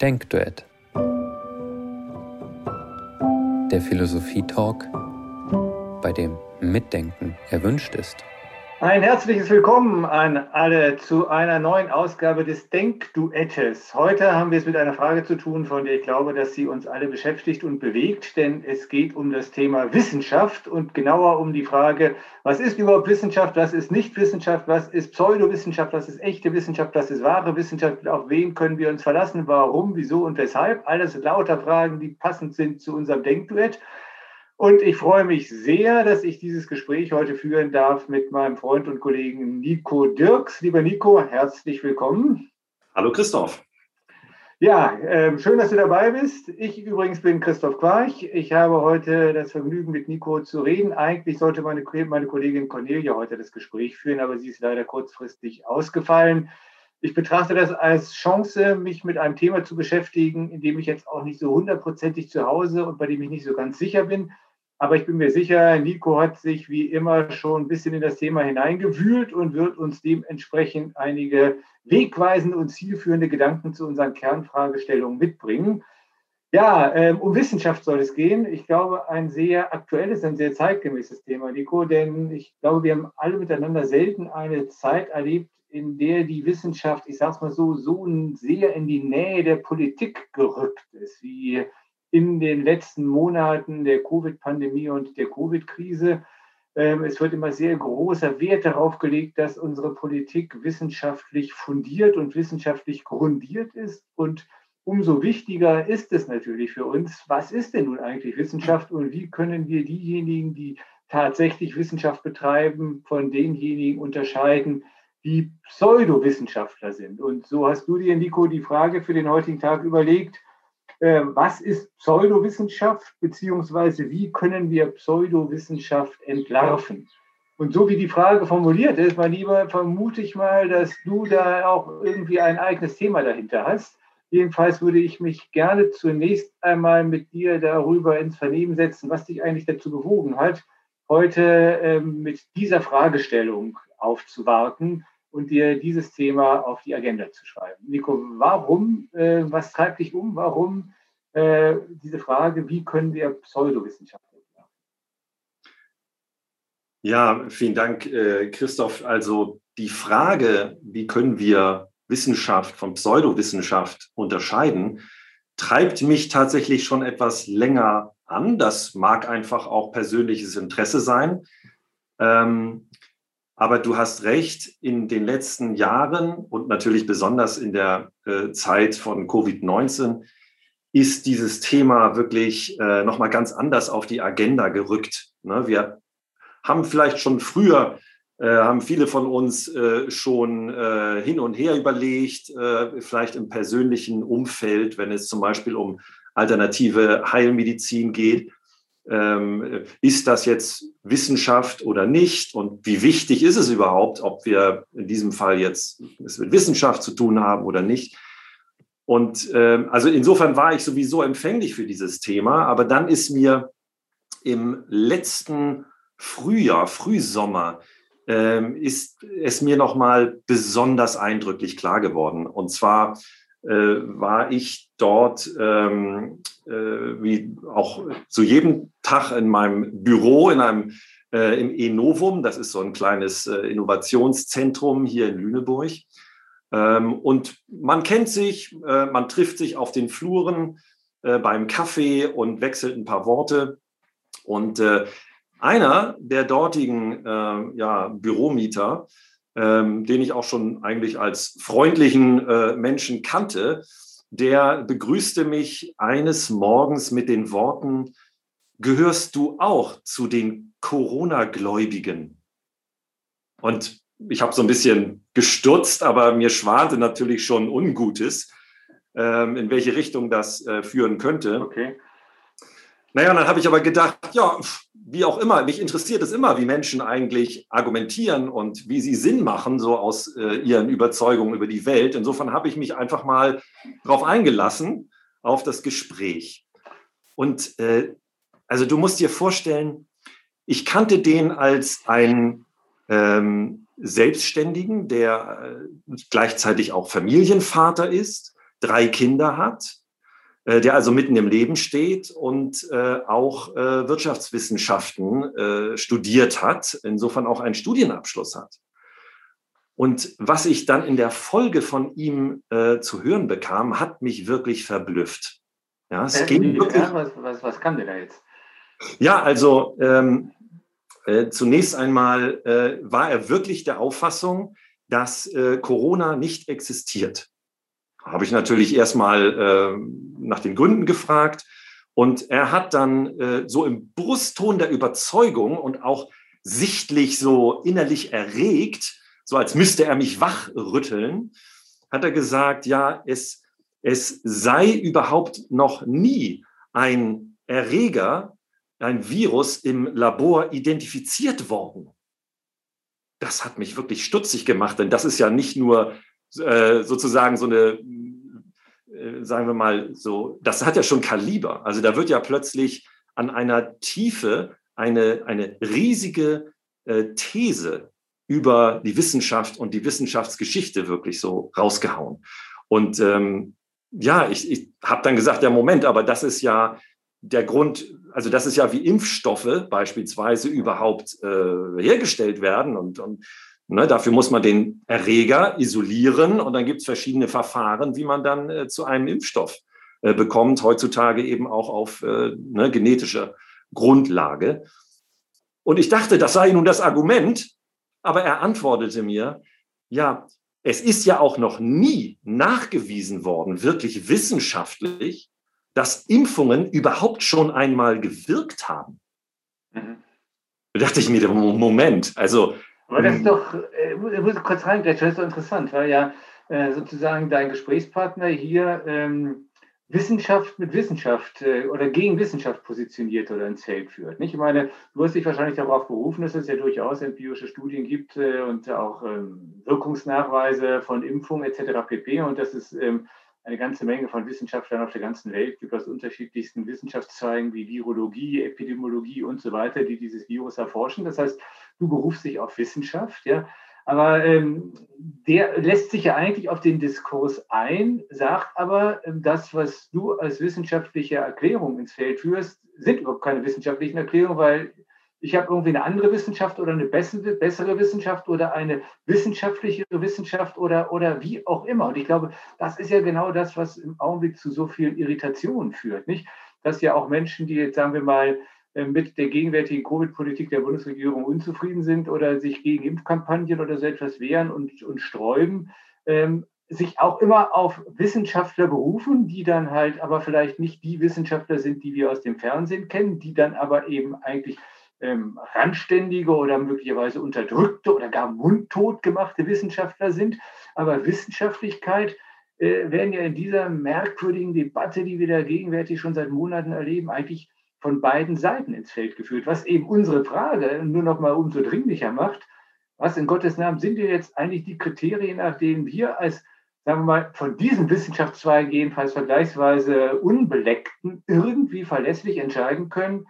Denkduett. Der Philosophie-Talk, bei dem Mitdenken erwünscht ist. Ein herzliches Willkommen an alle zu einer neuen Ausgabe des Denkduettes. Heute haben wir es mit einer Frage zu tun, von der ich glaube, dass sie uns alle beschäftigt und bewegt, denn es geht um das Thema Wissenschaft und genauer um die Frage, was ist überhaupt Wissenschaft, was ist nicht Wissenschaft, was ist Pseudowissenschaft, was ist echte Wissenschaft, was ist wahre Wissenschaft, auf wen können wir uns verlassen, warum, wieso und weshalb. Alles lauter Fragen, die passend sind zu unserem Denkduett. Und ich freue mich sehr, dass ich dieses Gespräch heute führen darf mit meinem Freund und Kollegen Nico Dirks. Lieber Nico, herzlich willkommen. Hallo Christoph. Ja, äh, schön, dass du dabei bist. Ich übrigens bin Christoph Quarch. Ich habe heute das Vergnügen, mit Nico zu reden. Eigentlich sollte meine, meine Kollegin Cornelia heute das Gespräch führen, aber sie ist leider kurzfristig ausgefallen. Ich betrachte das als Chance, mich mit einem Thema zu beschäftigen, in dem ich jetzt auch nicht so hundertprozentig zu Hause und bei dem ich nicht so ganz sicher bin. Aber ich bin mir sicher, Nico hat sich wie immer schon ein bisschen in das Thema hineingewühlt und wird uns dementsprechend einige wegweisende und zielführende Gedanken zu unseren Kernfragestellungen mitbringen. Ja, ähm, um Wissenschaft soll es gehen. Ich glaube, ein sehr aktuelles, ein sehr zeitgemäßes Thema, Nico, denn ich glaube, wir haben alle miteinander selten eine Zeit erlebt, in der die Wissenschaft, ich sage es mal so, so sehr in die Nähe der Politik gerückt ist, wie in den letzten Monaten der Covid-Pandemie und der Covid-Krise. Ähm, es wird immer sehr großer Wert darauf gelegt, dass unsere Politik wissenschaftlich fundiert und wissenschaftlich grundiert ist. Und umso wichtiger ist es natürlich für uns, was ist denn nun eigentlich Wissenschaft und wie können wir diejenigen, die tatsächlich Wissenschaft betreiben, von denjenigen unterscheiden, die Pseudowissenschaftler sind. Und so hast du dir, Nico, die Frage für den heutigen Tag überlegt, was ist Pseudowissenschaft, beziehungsweise wie können wir Pseudowissenschaft entlarven? Und so wie die Frage formuliert ist, mein Lieber, vermute ich mal, dass du da auch irgendwie ein eigenes Thema dahinter hast. Jedenfalls würde ich mich gerne zunächst einmal mit dir darüber ins Vernehmen setzen, was dich eigentlich dazu bewogen hat, heute ähm, mit dieser Fragestellung aufzuwarten und dir dieses Thema auf die Agenda zu schreiben. Nico, warum, äh, was treibt dich um? Warum äh, diese Frage, wie können wir Pseudowissenschaft machen? Ja, vielen Dank, äh, Christoph. Also die Frage, wie können wir Wissenschaft von Pseudowissenschaft unterscheiden, treibt mich tatsächlich schon etwas länger an. Das mag einfach auch persönliches Interesse sein. Ähm, aber du hast recht, in den letzten Jahren und natürlich besonders in der äh, Zeit von Covid-19 ist dieses Thema wirklich äh, nochmal ganz anders auf die Agenda gerückt. Ne? Wir haben vielleicht schon früher, äh, haben viele von uns schon hin und her überlegt, vielleicht im persönlichen Umfeld, wenn es zum Beispiel um alternative Heilmedizin geht, ähm, ist das jetzt Wissenschaft oder nicht und wie wichtig ist es überhaupt, ob wir in diesem Fall jetzt es mit Wissenschaft zu tun haben oder nicht. Und ähm, also insofern war ich sowieso empfänglich für dieses Thema, aber dann ist mir im letzten Frühjahr, Frühsommer, ähm, ist es mir nochmal besonders eindrücklich klar geworden. Und zwar äh, war ich dort ähm, äh, wie auch zu jedem Tag in meinem Büro in einem äh, im Enovum, das ist so ein kleines äh, Innovationszentrum hier in Lüneburg. Ähm, und man kennt sich, äh, man trifft sich auf den Fluren äh, beim Kaffee und wechselt ein paar Worte. Und einer der dortigen ja, Büromieter, ähm, den ich auch schon eigentlich als freundlichen Menschen kannte, der begrüßte mich eines Morgens mit den Worten, gehörst du auch zu den Corona-Gläubigen? Und ich habe so ein bisschen gestutzt, aber mir schwante natürlich schon Ungutes, ähm, in welche Richtung das äh, führen könnte. Okay. Naja, dann habe ich aber gedacht, ja, wie auch immer, mich interessiert es immer, wie Menschen eigentlich argumentieren und wie sie Sinn machen, so aus äh, ihren Überzeugungen über die Welt. Insofern habe ich mich einfach mal darauf eingelassen, auf das Gespräch. Und äh, also du musst dir vorstellen, ich kannte den als einen ähm, Selbstständigen, der äh, gleichzeitig auch Familienvater ist, drei Kinder hat, der also mitten im Leben steht und äh, auch äh, Wirtschaftswissenschaften äh, studiert hat, insofern auch einen Studienabschluss hat. Und was ich dann in der Folge von ihm äh, zu hören bekam, hat mich wirklich verblüfft. Ja, es äh, ging wirklich, ja, was, was, was kam denn da jetzt? Ja, also ähm, äh, zunächst einmal äh, war er wirklich der Auffassung, dass äh, Corona nicht existiert. Habe ich natürlich erstmal äh, nach den Gründen gefragt. Und er hat dann äh, so im Brustton der Überzeugung und auch sichtlich so innerlich erregt, so als müsste er mich wachrütteln, hat er gesagt, ja, es, es sei überhaupt noch nie ein Erreger ein Virus im Labor identifiziert worden. Das hat mich wirklich stutzig gemacht, denn das ist ja nicht nur äh, sozusagen so eine, sagen wir mal so, das hat ja schon Kaliber. Also da wird ja plötzlich an einer Tiefe eine, eine riesige äh, These über die Wissenschaft und die Wissenschaftsgeschichte wirklich so rausgehauen. Und ähm, ja, ich, ich habe dann gesagt, ja, Moment, aber das ist ja der Grund, also das ist ja wie Impfstoffe beispielsweise überhaupt äh, hergestellt werden und, und ne, dafür muss man den Erreger isolieren und dann gibt es verschiedene Verfahren, wie man dann äh, zu einem Impfstoff äh, bekommt, heutzutage eben auch auf äh, ne, genetischer Grundlage. Und ich dachte, das sei nun das Argument, aber er antwortete mir, ja, es ist ja auch noch nie nachgewiesen worden, wirklich wissenschaftlich, dass Impfungen überhaupt schon einmal gewirkt haben. Mhm. Da dachte ich mir, Moment, also. Aber das ist ähm, doch, äh, ich muss kurz reingreifen, das ist doch interessant, weil ja äh, sozusagen dein Gesprächspartner hier ähm, Wissenschaft mit Wissenschaft äh, oder gegen Wissenschaft positioniert oder ins Feld führt. Nicht? Ich meine, du hast dich wahrscheinlich darauf berufen, dass es ja durchaus empirische Studien gibt äh, und auch ähm, Wirkungsnachweise von Impfungen etc. pp. Und dass es ähm, eine ganze Menge von Wissenschaftlern auf der ganzen Welt gibt aus unterschiedlichsten Wissenschaftszweigen wie Virologie, Epidemiologie und so weiter, die dieses Virus erforschen. Das heißt, du berufst dich auf Wissenschaft, ja. Aber ähm, der lässt sich ja eigentlich auf den Diskurs ein, sagt aber, ähm, das, was du als wissenschaftliche Erklärung ins Feld führst, sind überhaupt keine wissenschaftlichen Erklärungen, weil ich habe irgendwie eine andere Wissenschaft oder eine bessere, bessere Wissenschaft oder eine wissenschaftlichere Wissenschaft oder, oder wie auch immer. Und ich glaube, das ist ja genau das, was im Augenblick zu so vielen Irritationen führt, nicht? Dass ja auch Menschen, die jetzt, sagen wir mal, mit der gegenwärtigen Covid-Politik der Bundesregierung unzufrieden sind oder sich gegen Impfkampagnen oder so etwas wehren und, und sträuben, ähm, sich auch immer auf Wissenschaftler berufen, die dann halt aber vielleicht nicht die Wissenschaftler sind, die wir aus dem Fernsehen kennen, die dann aber eben eigentlich ähm, randständige oder möglicherweise unterdrückte oder gar mundtot gemachte Wissenschaftler sind. Aber Wissenschaftlichkeit äh, werden ja in dieser merkwürdigen Debatte, die wir da gegenwärtig schon seit Monaten erleben, eigentlich von beiden Seiten ins Feld geführt, was eben unsere Frage nur noch mal umso dringlicher macht. Was in Gottes Namen sind denn jetzt eigentlich die Kriterien, nach denen wir als, sagen wir mal, von diesen Wissenschaftszweigen jedenfalls vergleichsweise Unbeleckten irgendwie verlässlich entscheiden können,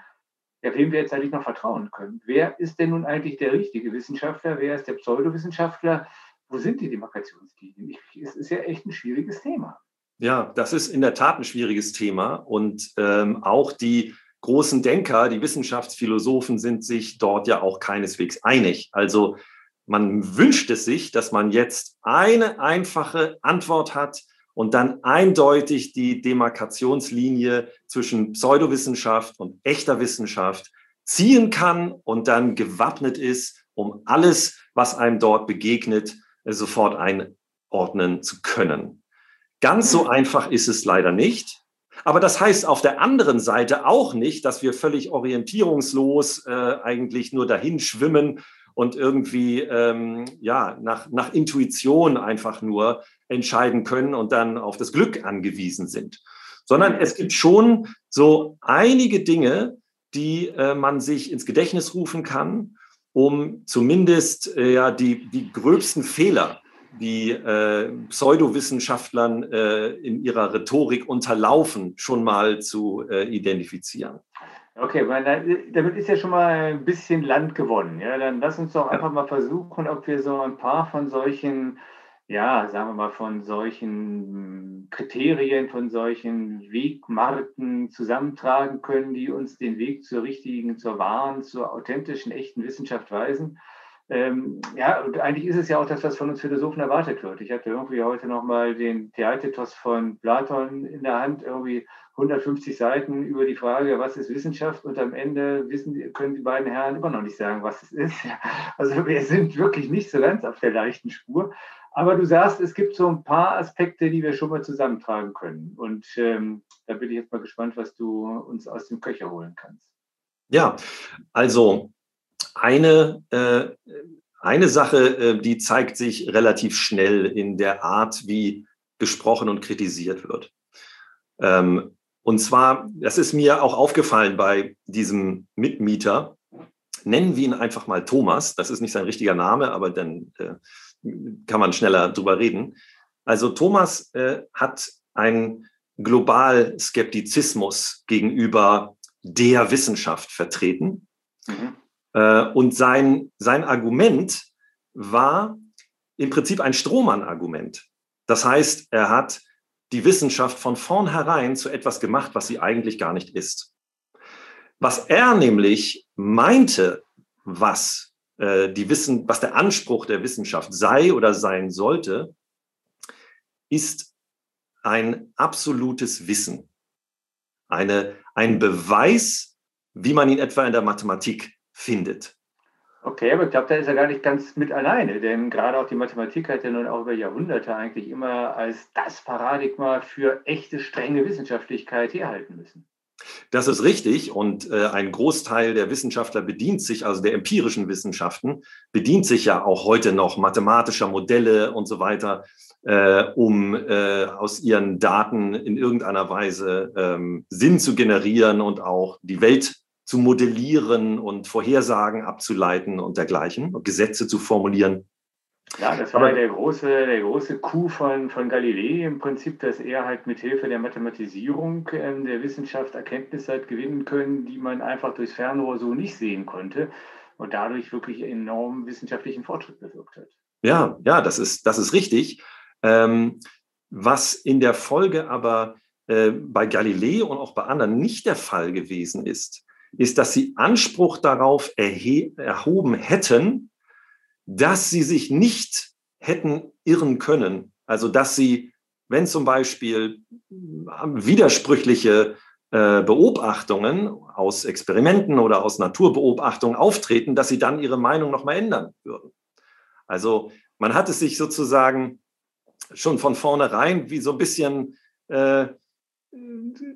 ja, wem wir jetzt eigentlich noch vertrauen können. Wer ist denn nun eigentlich der richtige Wissenschaftler? Wer ist der Pseudowissenschaftler? Wo sind die Demarkationslinien? Es ist ja echt ein schwieriges Thema. Ja, das ist in der Tat ein schwieriges Thema. Und ähm, auch die großen Denker, die Wissenschaftsphilosophen sind sich dort ja auch keineswegs einig. Also man wünscht es sich, dass man jetzt eine einfache Antwort hat, und dann eindeutig die Demarkationslinie zwischen Pseudowissenschaft und echter Wissenschaft ziehen kann und dann gewappnet ist, um alles, was einem dort begegnet, sofort einordnen zu können. Ganz so einfach ist es leider nicht. Aber das heißt auf der anderen Seite auch nicht, dass wir völlig orientierungslos äh, eigentlich nur dahin schwimmen und irgendwie ähm, ja nach, nach Intuition einfach nur entscheiden können und dann auf das Glück angewiesen sind. Sondern es gibt schon so einige Dinge, die äh, man sich ins Gedächtnis rufen kann, um zumindest äh, ja die, die gröbsten Fehler, die äh, Pseudowissenschaftlern äh, in ihrer Rhetorik unterlaufen, schon mal zu äh, identifizieren. Okay, damit ist ja schon mal ein bisschen Land gewonnen. Ja, dann lass uns doch einfach mal versuchen, ob wir so ein paar von solchen ja, sagen wir mal, von solchen Kriterien, von solchen Wegmarken zusammentragen können, die uns den Weg zur richtigen, zur wahren, zur authentischen, echten Wissenschaft weisen. Ähm, ja, und eigentlich ist es ja auch das, was von uns Philosophen erwartet wird. Ich hatte irgendwie heute nochmal den Theatetos von Platon in der Hand, irgendwie 150 Seiten über die Frage, was ist Wissenschaft? Und am Ende wissen, können die beiden Herren immer noch nicht sagen, was es ist. Also wir sind wirklich nicht so ganz auf der leichten Spur. Aber du sagst, es gibt so ein paar Aspekte, die wir schon mal zusammentragen können. Und ähm, da bin ich jetzt mal gespannt, was du uns aus dem Köcher holen kannst. Ja, also eine, äh, eine Sache, äh, die zeigt sich relativ schnell in der Art, wie gesprochen und kritisiert wird. Ähm, und zwar, das ist mir auch aufgefallen bei diesem Mitmieter. Nennen wir ihn einfach mal Thomas. Das ist nicht sein richtiger Name, aber dann äh, kann man schneller drüber reden. Also Thomas äh, hat einen Globalskeptizismus gegenüber der Wissenschaft vertreten. Mhm. Äh, und sein, sein Argument war im Prinzip ein Strohmann-Argument. Das heißt, er hat die Wissenschaft von vornherein zu etwas gemacht, was sie eigentlich gar nicht ist. Was er nämlich meinte, was äh, die Wissen, was der Anspruch der Wissenschaft sei oder sein sollte, ist ein absolutes Wissen. Eine, ein Beweis, wie man ihn etwa in der Mathematik findet. Okay, aber ich glaube, da ist er gar nicht ganz mit alleine, denn gerade auch die Mathematik hat ja nun auch über Jahrhunderte eigentlich immer als das Paradigma für echte, strenge Wissenschaftlichkeit herhalten müssen. Das ist richtig und äh, ein Großteil der Wissenschaftler bedient sich, also der empirischen Wissenschaften, bedient sich ja auch heute noch mathematischer Modelle und so weiter, äh, um äh, aus ihren Daten in irgendeiner Weise ähm, Sinn zu generieren und auch die Welt zu modellieren und Vorhersagen abzuleiten und dergleichen und Gesetze zu formulieren. Ja, das war Aber, der große, der große Coup von, von Galilei im Prinzip, dass er halt mit Hilfe der Mathematisierung äh, der Wissenschaft Erkenntnisse hat gewinnen können, die man einfach durchs Fernrohr so nicht sehen konnte und dadurch wirklich enorm wissenschaftlichen Fortschritt bewirkt hat. Ja, ja, das ist, das ist richtig. Ähm, was in der Folge aber äh, bei Galilei und auch bei anderen nicht der Fall gewesen ist, ist, dass sie Anspruch darauf erhoben hätten, dass sie sich nicht hätten irren können. Also dass sie, wenn zum Beispiel widersprüchliche äh, Beobachtungen aus Experimenten oder aus Naturbeobachtungen auftreten, dass sie dann ihre Meinung nochmal ändern würden. Also man hat es sich sozusagen schon von vornherein wie so ein bisschen äh,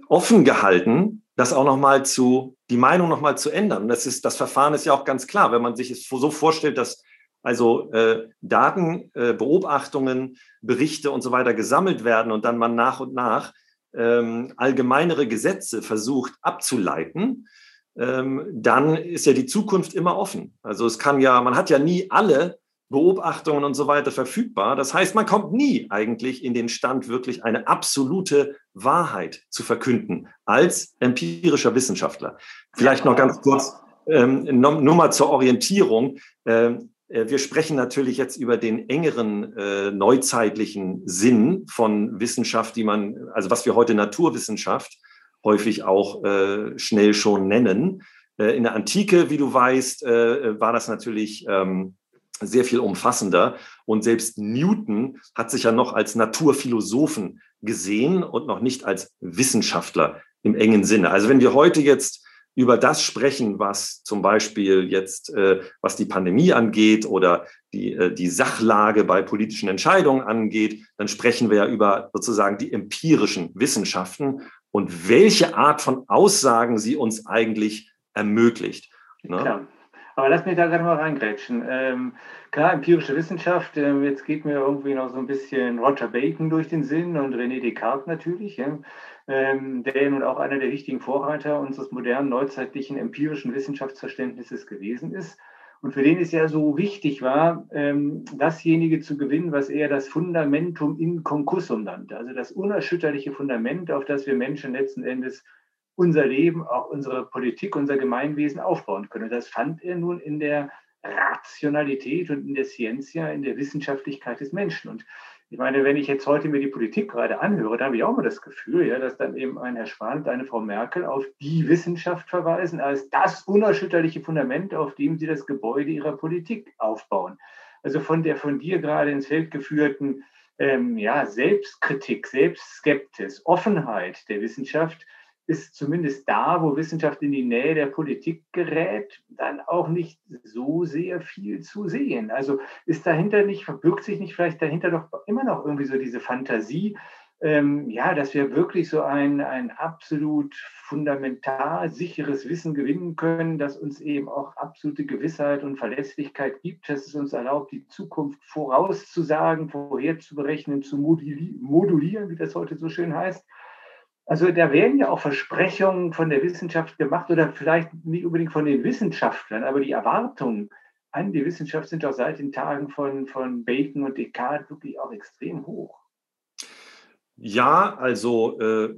offen gehalten, das auch nochmal zu, die Meinung nochmal zu ändern. das ist, das Verfahren ist ja auch ganz klar, wenn man sich es so vorstellt, dass also äh, Daten, äh, Beobachtungen, Berichte und so weiter gesammelt werden und dann man nach und nach ähm, allgemeinere Gesetze versucht abzuleiten, ähm, dann ist ja die Zukunft immer offen. Also es kann ja, man hat ja nie alle Beobachtungen und so weiter verfügbar. Das heißt, man kommt nie eigentlich in den Stand, wirklich eine absolute Wahrheit zu verkünden als empirischer Wissenschaftler. Vielleicht noch ganz kurz, ähm, nur mal zur Orientierung. Ähm, äh, wir sprechen natürlich jetzt über den engeren äh, neuzeitlichen Sinn von Wissenschaft, die man, also was wir heute Naturwissenschaft häufig auch äh, schnell schon nennen. Äh, in der Antike, wie du weißt, äh, war das natürlich ähm, sehr viel umfassender. Und selbst Newton hat sich ja noch als Naturphilosophen gesehen und noch nicht als Wissenschaftler im engen Sinne. Also wenn wir heute jetzt über das sprechen, was zum Beispiel jetzt, äh, was die Pandemie angeht oder die, äh, die Sachlage bei politischen Entscheidungen angeht, dann sprechen wir ja über sozusagen die empirischen Wissenschaften und welche Art von Aussagen sie uns eigentlich ermöglicht. Ne? Aber lass mich da gerade mal reingrätschen. Ähm, klar, empirische Wissenschaft, äh, jetzt geht mir irgendwie noch so ein bisschen Roger Bacon durch den Sinn und René Descartes natürlich, ja, ähm, der nun auch einer der wichtigen Vorreiter unseres modernen, neuzeitlichen empirischen Wissenschaftsverständnisses gewesen ist. Und für den es ja so wichtig war, ähm, dasjenige zu gewinnen, was er das Fundamentum in concussum nannte, also das unerschütterliche Fundament, auf das wir Menschen letzten Endes unser Leben, auch unsere Politik, unser Gemeinwesen aufbauen können. Das fand er nun in der Rationalität und in der Scientia, in der Wissenschaftlichkeit des Menschen. Und ich meine, wenn ich jetzt heute mir die Politik gerade anhöre, dann habe ich auch mal das Gefühl, ja, dass dann eben ein Herr Spahn und eine Frau Merkel auf die Wissenschaft verweisen als das unerschütterliche Fundament, auf dem sie das Gebäude ihrer Politik aufbauen. Also von der von dir gerade ins Feld geführten ähm, ja, Selbstkritik, Selbstskeptis, Offenheit der Wissenschaft ist zumindest da, wo Wissenschaft in die Nähe der Politik gerät, dann auch nicht so sehr viel zu sehen. Also ist dahinter nicht, verbirgt sich nicht vielleicht dahinter doch immer noch irgendwie so diese Fantasie, ähm, ja, dass wir wirklich so ein, ein absolut fundamental sicheres Wissen gewinnen können, das uns eben auch absolute Gewissheit und Verlässlichkeit gibt, dass es uns erlaubt, die Zukunft vorauszusagen, vorherzuberechnen, zu modulieren, wie das heute so schön heißt. Also da werden ja auch Versprechungen von der Wissenschaft gemacht oder vielleicht nicht unbedingt von den Wissenschaftlern, aber die Erwartungen an die Wissenschaft sind doch seit den Tagen von, von Bacon und Descartes wirklich auch extrem hoch. Ja, also äh,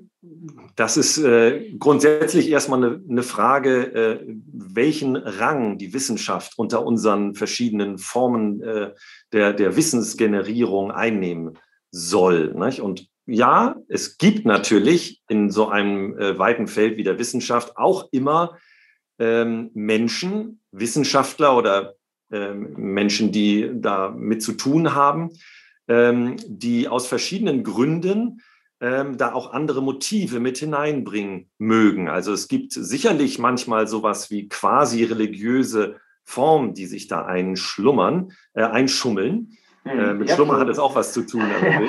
das ist äh, grundsätzlich erstmal eine, eine Frage, äh, welchen Rang die Wissenschaft unter unseren verschiedenen Formen äh, der, der Wissensgenerierung einnehmen soll. Nicht? Und ja, es gibt natürlich in so einem äh, weiten Feld wie der Wissenschaft auch immer ähm, Menschen, Wissenschaftler oder ähm, Menschen, die da mit zu tun haben, ähm, die aus verschiedenen Gründen ähm, da auch andere Motive mit hineinbringen mögen. Also es gibt sicherlich manchmal sowas wie quasi religiöse Formen, die sich da einschlummern, äh, einschummeln. Hm, äh, mit Schlummer hat es auch was zu tun. habe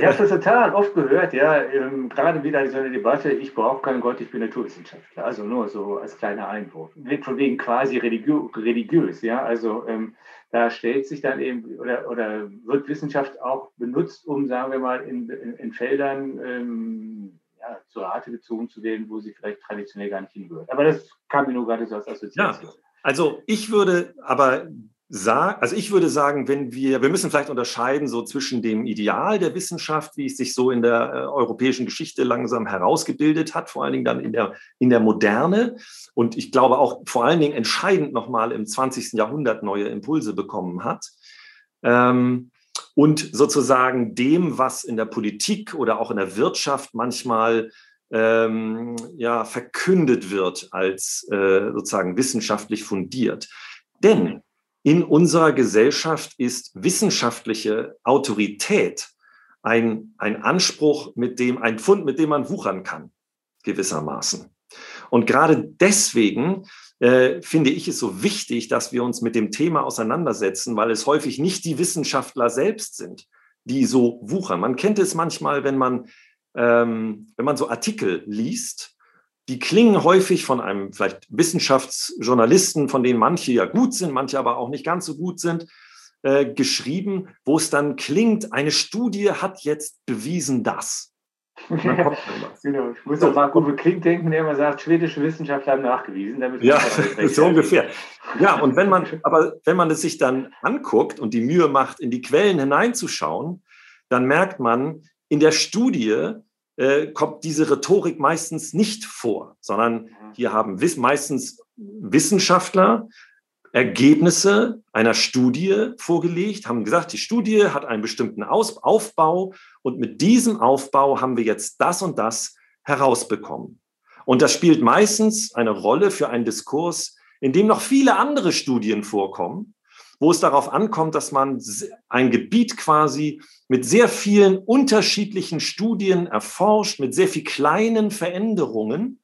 das total oft gehört, ja, ähm, gerade wieder so eine Debatte, ich brauche keinen Gott, ich bin Naturwissenschaftler. Also nur so als kleiner Einwurf. Von wegen quasi religiö religiös, ja. Also ähm, da stellt sich dann eben oder, oder wird Wissenschaft auch benutzt, um, sagen wir mal, in, in, in Feldern ähm, ja, zur Rate gezogen zu werden, wo sie vielleicht traditionell gar nicht hingehört. Aber das kam mir nur gerade so als Assoziation. Ja. Also ich würde aber sagen, also ich würde sagen, wenn wir, wir müssen vielleicht unterscheiden so zwischen dem Ideal der Wissenschaft, wie es sich so in der äh, europäischen Geschichte langsam herausgebildet hat, vor allen Dingen dann in der, in der Moderne und ich glaube auch vor allen Dingen entscheidend nochmal im 20. Jahrhundert neue Impulse bekommen hat. Ähm, und sozusagen dem, was in der Politik oder auch in der Wirtschaft manchmal ähm, ja, verkündet wird als äh, sozusagen wissenschaftlich fundiert. Denn in unserer Gesellschaft ist wissenschaftliche Autorität ein, ein Anspruch, mit dem, ein Fund, mit dem man wuchern kann, gewissermaßen. Und gerade deswegen äh, finde ich es so wichtig, dass wir uns mit dem Thema auseinandersetzen, weil es häufig nicht die Wissenschaftler selbst sind, die so wuchern. Man kennt es manchmal, wenn man, ähm, wenn man so Artikel liest, die klingen häufig von einem vielleicht Wissenschaftsjournalisten, von denen manche ja gut sind, manche aber auch nicht ganz so gut sind, äh, geschrieben, wo es dann klingt, eine Studie hat jetzt bewiesen das. genau. Ich muss so. an Marco Kling denken, der immer sagt, schwedische Wissenschaftler haben nachgewiesen. Damit ja, so ungefähr. Ja, und wenn man, aber wenn man es sich dann anguckt und die Mühe macht, in die Quellen hineinzuschauen, dann merkt man, in der Studie äh, kommt diese Rhetorik meistens nicht vor, sondern hier haben wiss meistens Wissenschaftler Ergebnisse einer Studie vorgelegt, haben gesagt, die Studie hat einen bestimmten Aus Aufbau und mit diesem Aufbau haben wir jetzt das und das herausbekommen. Und das spielt meistens eine Rolle für einen Diskurs, in dem noch viele andere Studien vorkommen, wo es darauf ankommt, dass man ein Gebiet quasi mit sehr vielen unterschiedlichen Studien erforscht, mit sehr viel kleinen Veränderungen,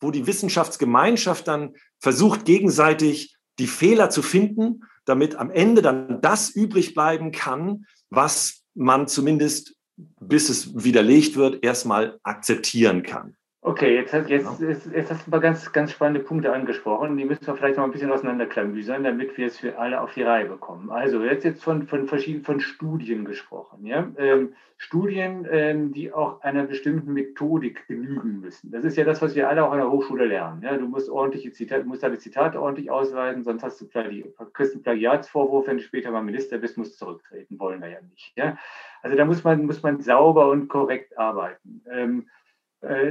wo die Wissenschaftsgemeinschaft dann versucht, gegenseitig die Fehler zu finden, damit am Ende dann das übrig bleiben kann, was man zumindest, bis es widerlegt wird, erstmal akzeptieren kann. Okay, jetzt, jetzt, jetzt, jetzt hast du ein paar ganz, ganz spannende Punkte angesprochen. Die müssen wir vielleicht noch ein bisschen auseinanderklamüsern, damit wir es für alle auf die Reihe bekommen. Also, jetzt jetzt von, von verschiedenen von Studien gesprochen. Ja? Ähm, Studien, ähm, die auch einer bestimmten Methodik genügen müssen. Das ist ja das, was wir alle auch an der Hochschule lernen. Ja? Du musst ordentliche Zitate, musst deine Zitate ordentlich ausweisen, sonst hast du Plagi kriegst einen Plagiatsvorwurf, wenn du später mal Minister bist, musst du zurücktreten. Wollen wir ja nicht. Ja? Also da muss man, muss man sauber und korrekt arbeiten. Ähm, Äh,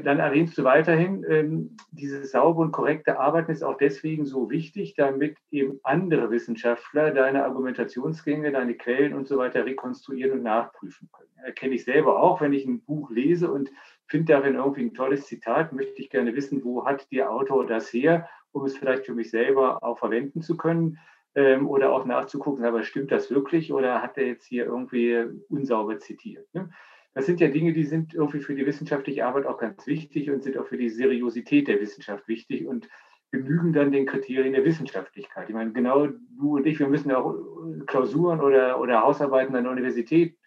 dann erwähnst du weiterhin, ähm, dieses saubere und korrekte Arbeiten ist auch deswegen so wichtig, damit eben andere Wissenschaftler deine Argumentationsgänge, deine Quellen und so weiter rekonstruieren und nachprüfen können. Erkenne ich selber auch, wenn ich ein Buch lese und finde darin irgendwie ein tolles Zitat, möchte ich gerne wissen, wo hat der Autor das her, um es vielleicht für mich selber auch verwenden zu können ähm, oder auch nachzugucken, aber stimmt das wirklich oder hat er jetzt hier irgendwie unsauber zitiert? Ne? Das sind ja Dinge, die sind irgendwie für die wissenschaftliche Arbeit auch ganz wichtig und sind auch für die Seriosität der Wissenschaft wichtig und genügen dann den Kriterien der Wissenschaftlichkeit. Ich meine, genau du und ich, wir müssen ja auch Klausuren oder, oder Hausarbeiten an der Universität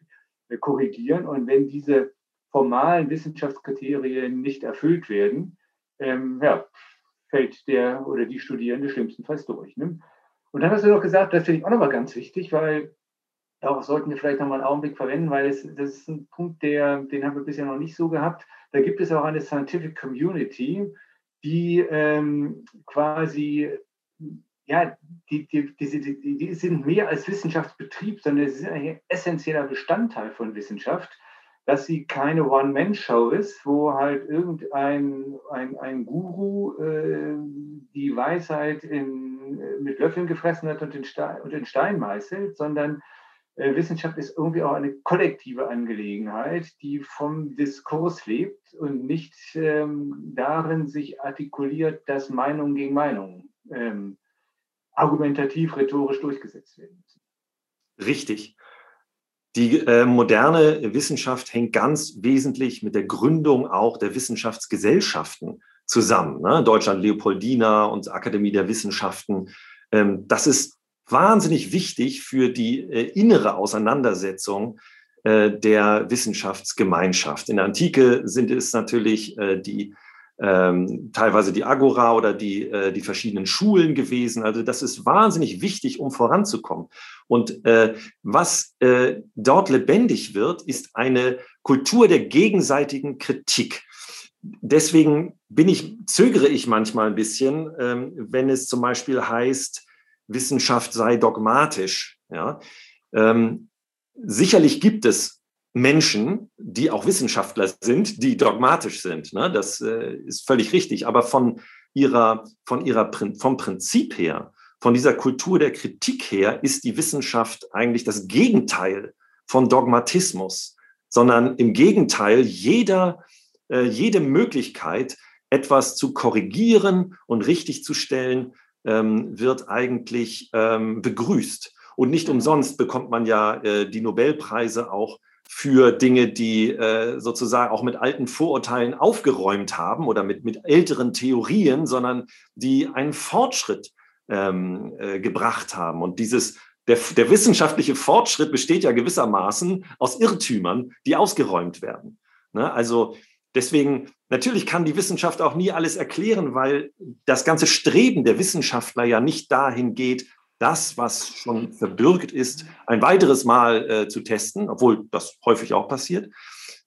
äh, korrigieren. Und wenn diese formalen Wissenschaftskriterien nicht erfüllt werden, ähm, ja, fällt der oder die Studierende schlimmstenfalls durch. Ne? Und dann hast du noch gesagt, das finde ich auch nochmal ganz wichtig, weil Darauf sollten wir vielleicht nochmal einen Augenblick verwenden, weil es, das ist ein Punkt, der, den haben wir bisher noch nicht so gehabt. Da gibt es auch eine Scientific Community, die ähm, quasi, ja, die, die, die, die, sind mehr als Wissenschaftsbetrieb, sondern sie sind ein essentieller Bestandteil von Wissenschaft, dass sie keine One-Man-Show ist, wo halt irgendein ein, ein Guru äh, die Weisheit in, mit Löffeln gefressen hat und den Stein, und den Stein meißelt, sondern Wissenschaft ist irgendwie auch eine kollektive Angelegenheit, die vom Diskurs lebt und nicht ähm, darin sich artikuliert, dass Meinung gegen Meinung ähm, argumentativ, rhetorisch durchgesetzt werden. Richtig. Die äh, moderne Wissenschaft hängt ganz wesentlich mit der Gründung auch der Wissenschaftsgesellschaften zusammen. Ne? Deutschland Leopoldina und Akademie der Wissenschaften. Ähm, das ist wahnsinnig wichtig für die äh, innere Auseinandersetzung äh, der Wissenschaftsgemeinschaft. In der Antike sind es natürlich äh, die ähm, teilweise die Agora oder die, äh, die verschiedenen Schulen gewesen. Also das ist wahnsinnig wichtig, um voranzukommen. Und äh, was äh, dort lebendig wird, ist eine Kultur der gegenseitigen Kritik. Deswegen bin ich, zögere ich manchmal ein bisschen, ähm, wenn es zum Beispiel heißt, Wissenschaft sei dogmatisch. Ja? Ähm, sicherlich gibt es Menschen, die auch Wissenschaftler sind, die dogmatisch sind. Ne? Das äh, ist völlig richtig. Aber von ihrer, von ihrer, vom Prinzip her, von dieser Kultur der Kritik her, ist die Wissenschaft eigentlich das Gegenteil von Dogmatismus, sondern im Gegenteil jeder, äh, jede Möglichkeit, etwas zu korrigieren und richtig zu stellen, ähm, wird eigentlich ähm, begrüßt. Und nicht umsonst bekommt man ja äh, die Nobelpreise auch für Dinge, die äh, sozusagen auch mit alten Vorurteilen aufgeräumt haben oder mit, mit älteren Theorien, sondern die einen Fortschritt ähm, äh, gebracht haben. Und dieses, der, der wissenschaftliche Fortschritt besteht ja gewissermaßen aus Irrtümern, die ausgeräumt werden. Ne? Also Deswegen, natürlich kann die Wissenschaft auch nie alles erklären, weil das ganze Streben der Wissenschaftler ja nicht dahin geht, das, was schon verbürgt ist, ein weiteres Mal äh, zu testen, obwohl das häufig auch passiert,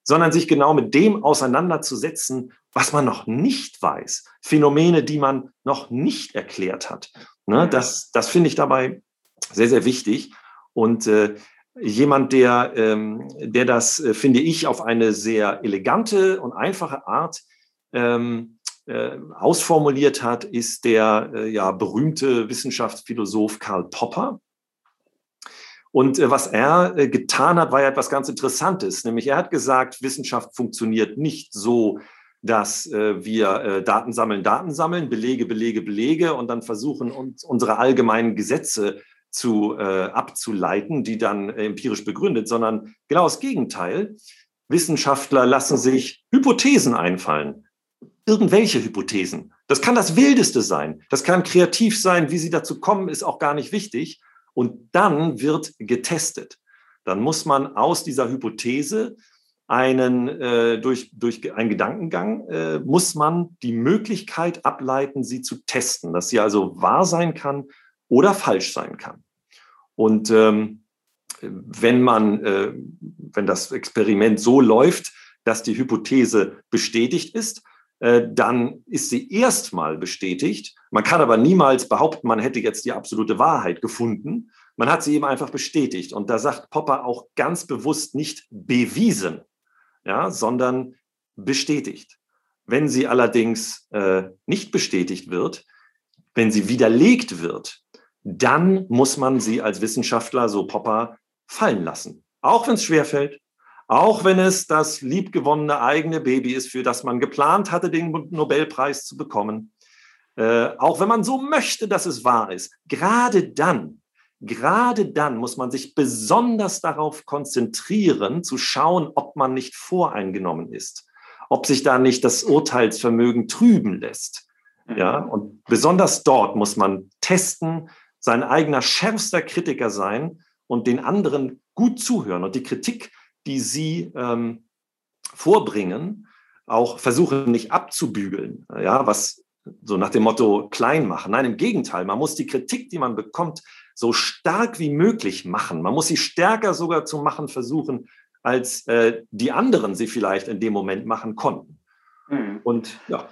sondern sich genau mit dem auseinanderzusetzen, was man noch nicht weiß, Phänomene, die man noch nicht erklärt hat. Ne, das das finde ich dabei sehr, sehr wichtig. Und äh, jemand, der, ähm, der das, äh, finde ich, auf eine sehr elegante und einfache Art ähm, äh, ausformuliert hat, ist der äh, ja, berühmte Wissenschaftsphilosoph Karl Popper. Und äh, was er äh, getan hat, war ja etwas ganz Interessantes. Nämlich er hat gesagt, Wissenschaft funktioniert nicht so, dass äh, wir Daten sammeln, Daten sammeln, Belege, Belege, Belege und dann versuchen, uns unsere allgemeinen Gesetze zu, äh, abzuleiten, die dann äh, empirisch begründet, sondern genau das Gegenteil. Wissenschaftler lassen sich Hypothesen einfallen. Irgendwelche Hypothesen. Das kann das Wildeste sein. Das kann kreativ sein. Wie sie dazu kommen, ist auch gar nicht wichtig. Und dann wird getestet. Dann muss man aus dieser Hypothese einen, äh, durch, durch einen Gedankengang, äh, muss man die Möglichkeit ableiten, sie zu testen, dass sie also wahr sein kann oder falsch sein kann. Und ähm, wenn man, äh, wenn das Experiment so läuft, dass die Hypothese bestätigt ist, äh, dann ist sie erstmal bestätigt. Man kann aber niemals behaupten, man hätte jetzt die absolute Wahrheit gefunden. Man hat sie eben einfach bestätigt. Und da sagt Popper auch ganz bewusst nicht bewiesen, ja, sondern bestätigt. Wenn sie allerdings äh, nicht bestätigt wird, wenn sie widerlegt wird, dann muss man sie als Wissenschaftler, so Popper, fallen lassen. Auch wenn es schwerfällt, auch wenn es das liebgewonnene eigene Baby ist, für das man geplant hatte, den Nobelpreis zu bekommen. Äh, auch wenn man so möchte, dass es wahr ist. Gerade dann, gerade dann muss man sich besonders darauf konzentrieren, zu schauen, ob man nicht voreingenommen ist, ob sich da nicht das Urteilsvermögen trüben lässt. Ja, mhm. und besonders dort muss man testen, sein eigener schärfster Kritiker sein und den anderen gut zuhören und die Kritik, die sie ähm, vorbringen, auch versuchen nicht abzubügeln, ja, was so nach dem Motto klein machen. Nein, im Gegenteil, man muss die Kritik, die man bekommt, so stark wie möglich machen. Man muss sie stärker sogar zu machen versuchen, als äh, die anderen sie vielleicht in dem Moment machen konnten. Mhm. Und ja.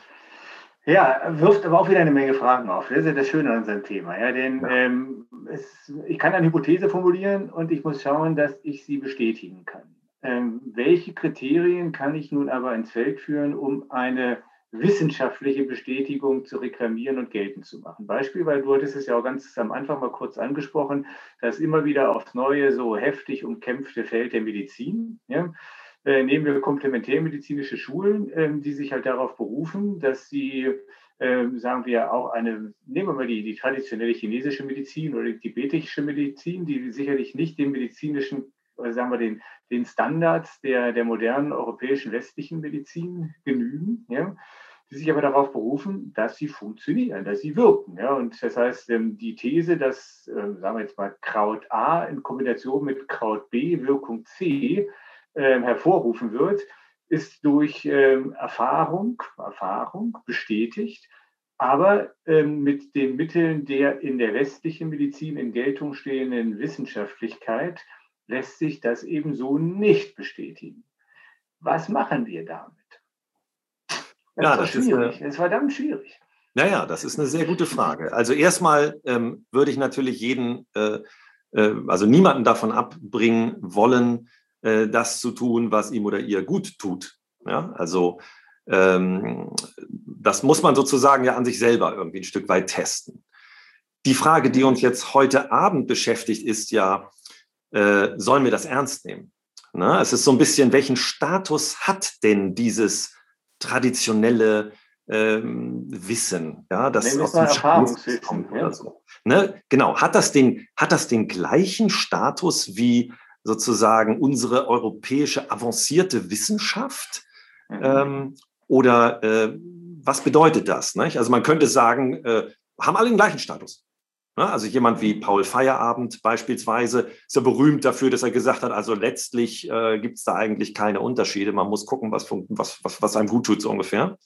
Ja, wirft aber auch wieder eine Menge Fragen auf. Das ist ja das Schöne an unserem Thema. Ja, denn ja. Ähm, es, ich kann eine Hypothese formulieren und ich muss schauen, dass ich sie bestätigen kann. Ähm, welche Kriterien kann ich nun aber ins Feld führen, um eine wissenschaftliche Bestätigung zu reklamieren und geltend zu machen? Beispiel, weil du hattest es ja auch ganz am Anfang mal kurz angesprochen, dass immer wieder aufs Neue so heftig umkämpfte Feld der Medizin. Ja? Äh, nehmen wir komplementärmedizinische Schulen, äh, die sich halt darauf berufen, dass sie, äh, sagen wir, auch eine, nehmen wir mal die, die traditionelle chinesische Medizin oder die tibetische Medizin, die sicherlich nicht den medizinischen, oder sagen wir, den, den Standards der, der modernen europäischen westlichen Medizin genügen. Ja? die sich aber darauf berufen, dass sie funktionieren, dass sie wirken. Ja? Und das heißt, ähm, die These, dass, äh, sagen wir jetzt mal, Kraut A in Kombination mit Kraut B Wirkung C äh, hervorrufen wird, ist durch ähm, Erfahrung, Erfahrung bestätigt, aber ähm, mit den Mitteln der in der westlichen Medizin in Geltung stehenden Wissenschaftlichkeit lässt sich das eben so nicht bestätigen. Was machen wir damit? Das ja, das schwierig. Ist, äh, das ist verdammt schwierig. Naja, das ist eine sehr gute Frage. Also erstmal ähm, würde ich natürlich jeden, äh, äh, also niemanden davon abbringen wollen, äh, das zu tun, was ihm oder ihr gut tut. Ja, also ähm, das muss man sozusagen ja an sich selber irgendwie ein Stück weit testen. Die Frage, die uns jetzt heute Abend beschäftigt, ist ja, äh, sollen wir das ernst nehmen? Na, es ist so ein bisschen, welchen Status hat denn dieses traditionelle ähm, Wissen, ja, das aus dem Erfahrungswissen kommt oder so. Ne? Genau, hat das, den, hat das den gleichen Status wie sozusagen unsere europäische avancierte Wissenschaft? Mhm. Ähm, oder äh, was bedeutet das? Nicht? Also man könnte sagen, äh, haben alle den gleichen Status. Ne? Also jemand wie Paul Feierabend beispielsweise ist ja berühmt dafür, dass er gesagt hat, also letztlich äh, gibt es da eigentlich keine Unterschiede. Man muss gucken, was, was, was, was einem gut tut, so ungefähr.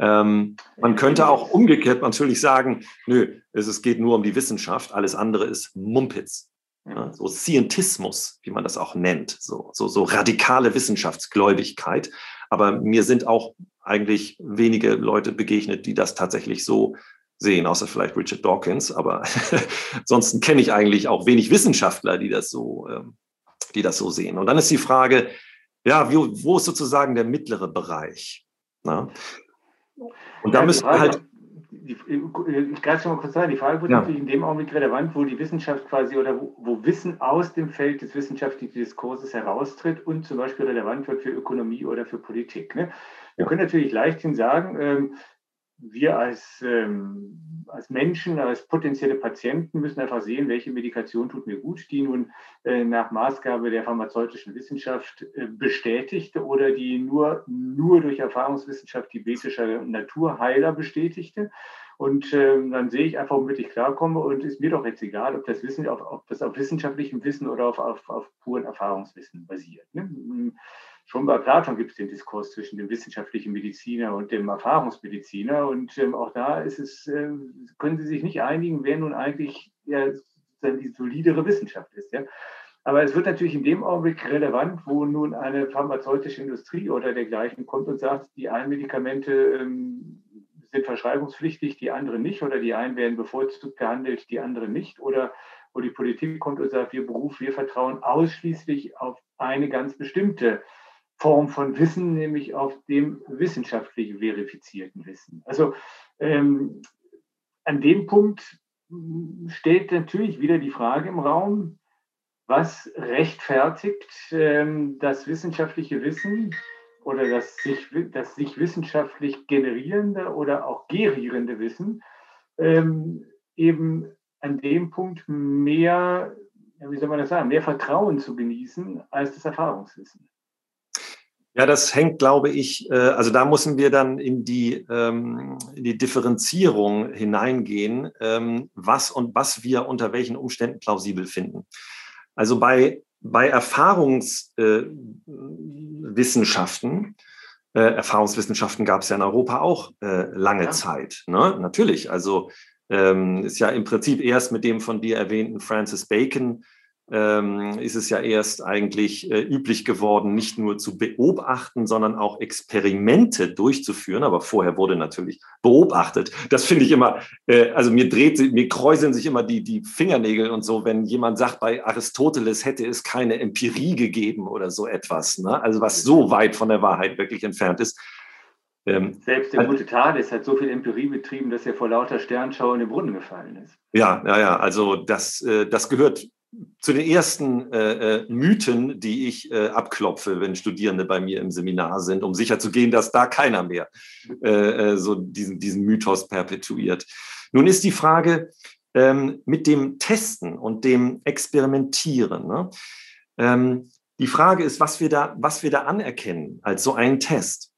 Ähm, man könnte auch umgekehrt natürlich sagen, nö, es, es geht nur um die Wissenschaft, alles andere ist Mumpitz. Ja, so Scientismus, wie man das auch nennt, so, so, so radikale Wissenschaftsgläubigkeit. Aber mir sind auch eigentlich wenige Leute begegnet, die das tatsächlich so sehen, außer vielleicht Richard Dawkins. Aber ansonsten kenne ich eigentlich auch wenig Wissenschaftler, die das so, ähm, die das so sehen. Und dann ist die Frage, ja, wo, wo ist sozusagen der mittlere Bereich? Na? Und da müssen wir halt die, ich greife schon mal kurz rein, die Frage wird ja. natürlich in dem Augenblick relevant, wo die Wissenschaft quasi oder wo, wo, Wissen aus dem Feld des wissenschaftlichen Diskurses heraustritt und zum Beispiel relevant wird für Ökonomie oder für Politik. Ne? Wir ja. können natürlich leichthin sagen, ähm, wir als, ähm, als Menschen, als potenzielle Patienten müssen einfach sehen, welche Medikation tut mir gut, die nun äh, nach Maßgabe der pharmazeutischen Wissenschaft äh, bestätigte oder die nur, nur durch Erfahrungswissenschaft tibetischer Naturheiler bestätigte. Und ähm, dann sehe ich einfach, womit ich klarkomme und ist mir doch jetzt egal, ob das Wissen, auf, ob das auf wissenschaftlichem Wissen oder auf, auf, auf puren Erfahrungswissen basiert. Ne? Schon bei Platon gibt es den Diskurs zwischen dem wissenschaftlichen Mediziner und dem Erfahrungsmediziner. Und ähm, auch da ist es, äh, können Sie sich nicht einigen, wer nun eigentlich ja, die solidere Wissenschaft ist. Ja? Aber es wird natürlich in dem Augenblick relevant, wo nun eine pharmazeutische Industrie oder dergleichen kommt und sagt, die einen Medikamente ähm, sind verschreibungspflichtig, die anderen nicht, oder die einen werden bevorzugt gehandelt, die anderen nicht, oder wo die Politik kommt und sagt, wir Beruf, wir vertrauen ausschließlich auf eine ganz bestimmte Form von Wissen, nämlich auf dem wissenschaftlich verifizierten Wissen. Also ähm, an dem Punkt steht natürlich wieder die Frage im Raum, was rechtfertigt ähm, das wissenschaftliche Wissen oder das sich, das sich wissenschaftlich generierende oder auch gerierende Wissen ähm, eben an dem Punkt mehr, wie soll man das sagen, mehr Vertrauen zu genießen als das Erfahrungswissen. Ja, das hängt, glaube ich, äh, also da müssen wir dann in die, ähm, in die Differenzierung hineingehen, ähm, was und was wir unter welchen Umständen plausibel finden. Also bei, bei Erfahrungswissenschaften, äh, äh, Erfahrungswissenschaften gab es ja in Europa auch lange ja. Zeit. Ne? Natürlich, also ähm, ist ja im Prinzip erst mit dem von dir erwähnten Francis Bacon ähm, ist es ja erst eigentlich äh, üblich geworden, nicht nur zu beobachten, sondern auch Experimente durchzuführen. Aber vorher wurde natürlich beobachtet. Das finde ich immer, äh, also mir dreht, mir kräuseln sich immer die, die Fingernägel und so, wenn jemand sagt, bei Aristoteles hätte es keine Empirie gegeben oder so etwas. Ne? Also was so weit von der Wahrheit wirklich entfernt ist. Ähm, Selbst der also, gute Thales hat so viel Empirie betrieben, dass er vor lauter Sternschau in den Brunnen gefallen ist. Ja, ja, ja. Also das, äh, das gehört zu den ersten äh, äh, Mythen, die ich äh, abklopfe, wenn Studierende bei mir im Seminar sind, um sicherzugehen, dass da keiner mehr äh, äh, so diesen, diesen Mythos perpetuiert. Nun ist die Frage ähm, mit dem Testen und dem Experimentieren. Ne? Ähm, die Frage ist, was wir, da, was wir da anerkennen als so einen Test.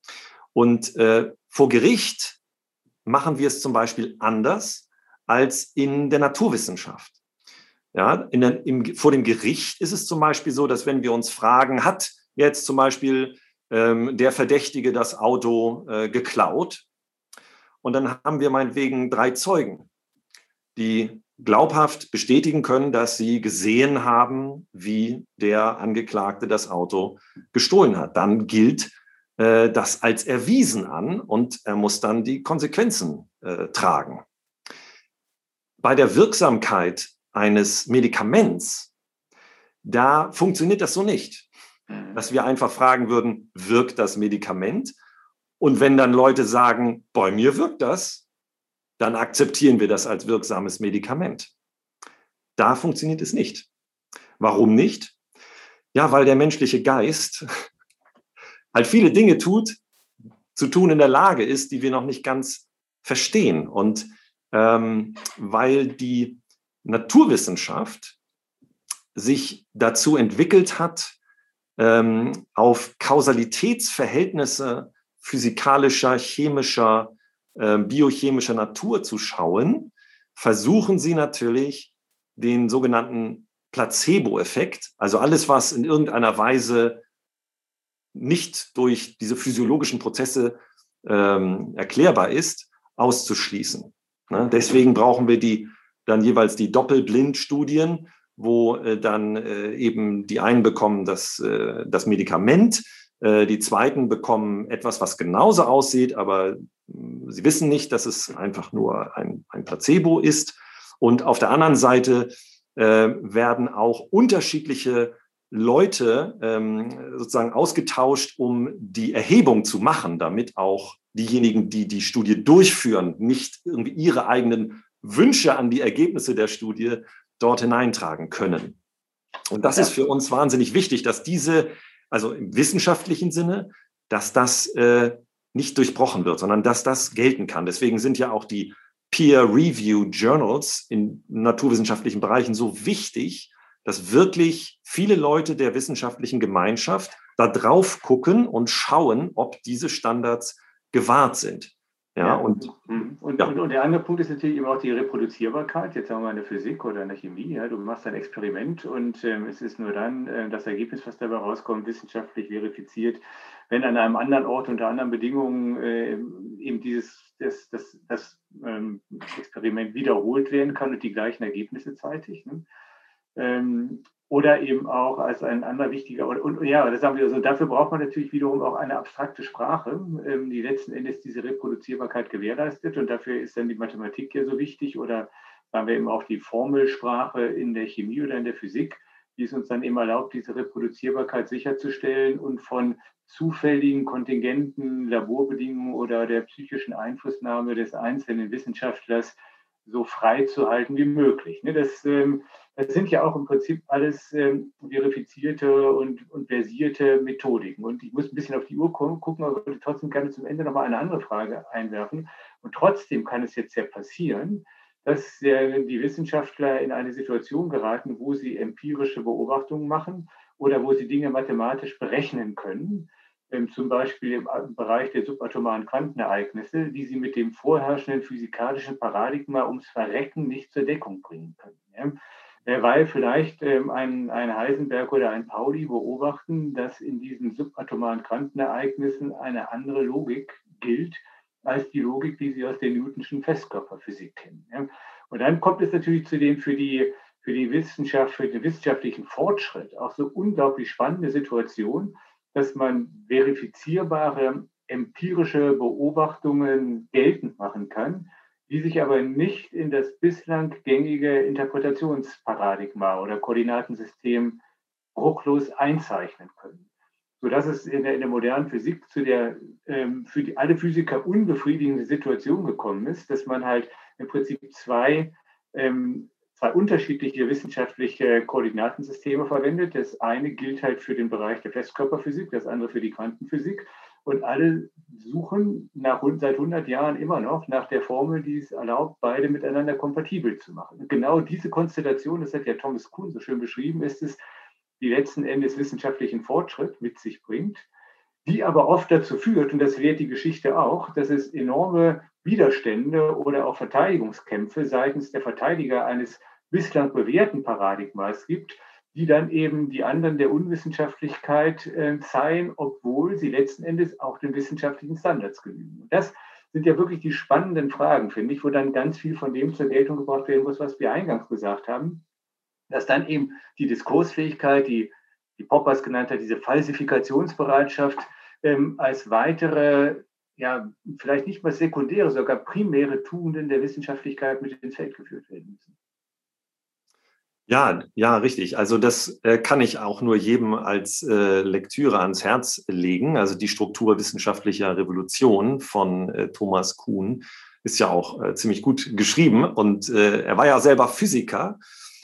Und äh, vor Gericht machen wir es zum Beispiel anders als in der Naturwissenschaft. Ja, der, im, vor dem Gericht ist es zum Beispiel so, dass wenn wir uns fragen, hat jetzt zum Beispiel ähm, der Verdächtige das Auto äh, geklaut? Und dann haben wir meinetwegen drei Zeugen, die glaubhaft bestätigen können, dass sie gesehen haben, wie der Angeklagte das Auto gestohlen hat. Dann gilt äh, das als erwiesen an und er muss dann die Konsequenzen äh, tragen. Bei der Wirksamkeit eines Medikaments, da funktioniert das so nicht. Mhm. Dass wir einfach fragen würden, wirkt das Medikament? Und wenn dann Leute sagen, bei mir wirkt das, dann akzeptieren wir das als wirksames Medikament. Da funktioniert es nicht. Warum nicht? Ja, weil der menschliche Geist halt viele Dinge tut, zu tun in der Lage ist, die wir noch nicht ganz verstehen. Und ähm, weil die Naturwissenschaft sich dazu entwickelt hat, ähm, auf Kausalitätsverhältnisse physikalischer, chemischer, äh, biochemischer Natur zu schauen, versuchen sie natürlich den sogenannten Placebo-Effekt, also alles, was in irgendeiner Weise nicht durch diese physiologischen Prozesse ähm, erklärbar ist, auszuschließen. Ne? Deswegen brauchen wir die dann jeweils die Doppelblindstudien, wo äh, dann äh, eben die einen bekommen das, äh, das Medikament, äh, die zweiten bekommen etwas, was genauso aussieht, aber mh, sie wissen nicht, dass es einfach nur ein, ein Placebo ist. Und auf der anderen Seite äh, werden auch unterschiedliche Leute ähm, sozusagen ausgetauscht, um die Erhebung zu machen, damit auch diejenigen, die die Studie durchführen, nicht irgendwie ihre eigenen Wünsche an die Ergebnisse der Studie dort hineintragen können. Und das ja. ist für uns wahnsinnig wichtig, dass diese, also im wissenschaftlichen Sinne, dass das äh, nicht durchbrochen wird, sondern dass das gelten kann. Deswegen sind ja auch die Peer-Review-Journals in naturwissenschaftlichen Bereichen so wichtig, dass wirklich viele Leute der wissenschaftlichen Gemeinschaft da drauf gucken und schauen, ob diese Standards gewahrt sind. Ja, ja, und, mhm. und, ja. Und, und, der andere Punkt ist natürlich eben auch die Reproduzierbarkeit. Jetzt sagen wir in der Physik oder in der Chemie. Ja, du machst ein Experiment und ähm, es ist nur dann äh, das Ergebnis, was dabei rauskommt, wissenschaftlich verifiziert, wenn an einem anderen Ort unter anderen Bedingungen äh, eben dieses das, das, das ähm, Experiment wiederholt werden kann und die gleichen Ergebnisse zeitigt. Ne? Ähm, oder eben auch als ein anderer wichtiger, und, und ja, das sagen wir so, dafür braucht man natürlich wiederum auch eine abstrakte Sprache, ähm, die letzten Endes diese Reproduzierbarkeit gewährleistet. Und dafür ist dann die Mathematik ja so wichtig oder sagen wir eben auch die Formelsprache in der Chemie oder in der Physik, die es uns dann eben erlaubt, diese Reproduzierbarkeit sicherzustellen und von zufälligen Kontingenten, Laborbedingungen oder der psychischen Einflussnahme des einzelnen Wissenschaftlers so frei zu halten wie möglich. Ne, das, ähm, das sind ja auch im Prinzip alles ähm, verifizierte und, und versierte Methodiken. Und ich muss ein bisschen auf die Uhr gucken, aber würde trotzdem gerne zum Ende nochmal eine andere Frage einwerfen. Und trotzdem kann es jetzt ja passieren, dass die Wissenschaftler in eine Situation geraten, wo sie empirische Beobachtungen machen oder wo sie Dinge mathematisch berechnen können, zum Beispiel im Bereich der subatomaren Quantenereignisse, die sie mit dem vorherrschenden physikalischen Paradigma ums Verrecken nicht zur Deckung bringen können. Äh, weil vielleicht ähm, ein, ein Heisenberg oder ein Pauli beobachten, dass in diesen subatomaren Quantenereignissen eine andere Logik gilt als die Logik, die sie aus der Newtonschen Festkörperphysik kennen. Und dann kommt es natürlich zu den für die, für die Wissenschaft, für den wissenschaftlichen Fortschritt auch so unglaublich spannende Situation, dass man verifizierbare empirische Beobachtungen geltend machen kann, die sich aber nicht in das bislang gängige Interpretationsparadigma oder Koordinatensystem bruchlos einzeichnen können. Sodass es in der, in der modernen Physik zu der ähm, für die, alle Physiker unbefriedigende Situation gekommen ist, dass man halt im Prinzip zwei ähm, zwei unterschiedliche wissenschaftliche Koordinatensysteme verwendet. Das eine gilt halt für den Bereich der Festkörperphysik, das andere für die Quantenphysik. Und alle suchen nach, seit 100 Jahren immer noch nach der Formel, die es erlaubt, beide miteinander kompatibel zu machen. Und genau diese Konstellation, das hat ja Thomas Kuhn so schön beschrieben, ist es, die letzten Endes wissenschaftlichen Fortschritt mit sich bringt, die aber oft dazu führt, und das lehrt die Geschichte auch, dass es enorme Widerstände oder auch Verteidigungskämpfe seitens der Verteidiger eines bislang bewährten Paradigmas gibt, die dann eben die anderen der Unwissenschaftlichkeit äh, zeigen, obwohl sie letzten Endes auch den wissenschaftlichen Standards genügen. Und das sind ja wirklich die spannenden Fragen, finde ich, wo dann ganz viel von dem zur Geltung gebracht werden muss, was wir eingangs gesagt haben, dass dann eben die Diskursfähigkeit, die, die Poppers genannt hat, diese Falsifikationsbereitschaft ähm, als weitere, ja, vielleicht nicht mal sekundäre, sogar primäre Tugenden der Wissenschaftlichkeit mit ins Feld geführt werden müssen. Ja, ja, richtig. Also das äh, kann ich auch nur jedem als äh, Lektüre ans Herz legen. Also die Struktur wissenschaftlicher Revolution von äh, Thomas Kuhn ist ja auch äh, ziemlich gut geschrieben und äh, er war ja selber Physiker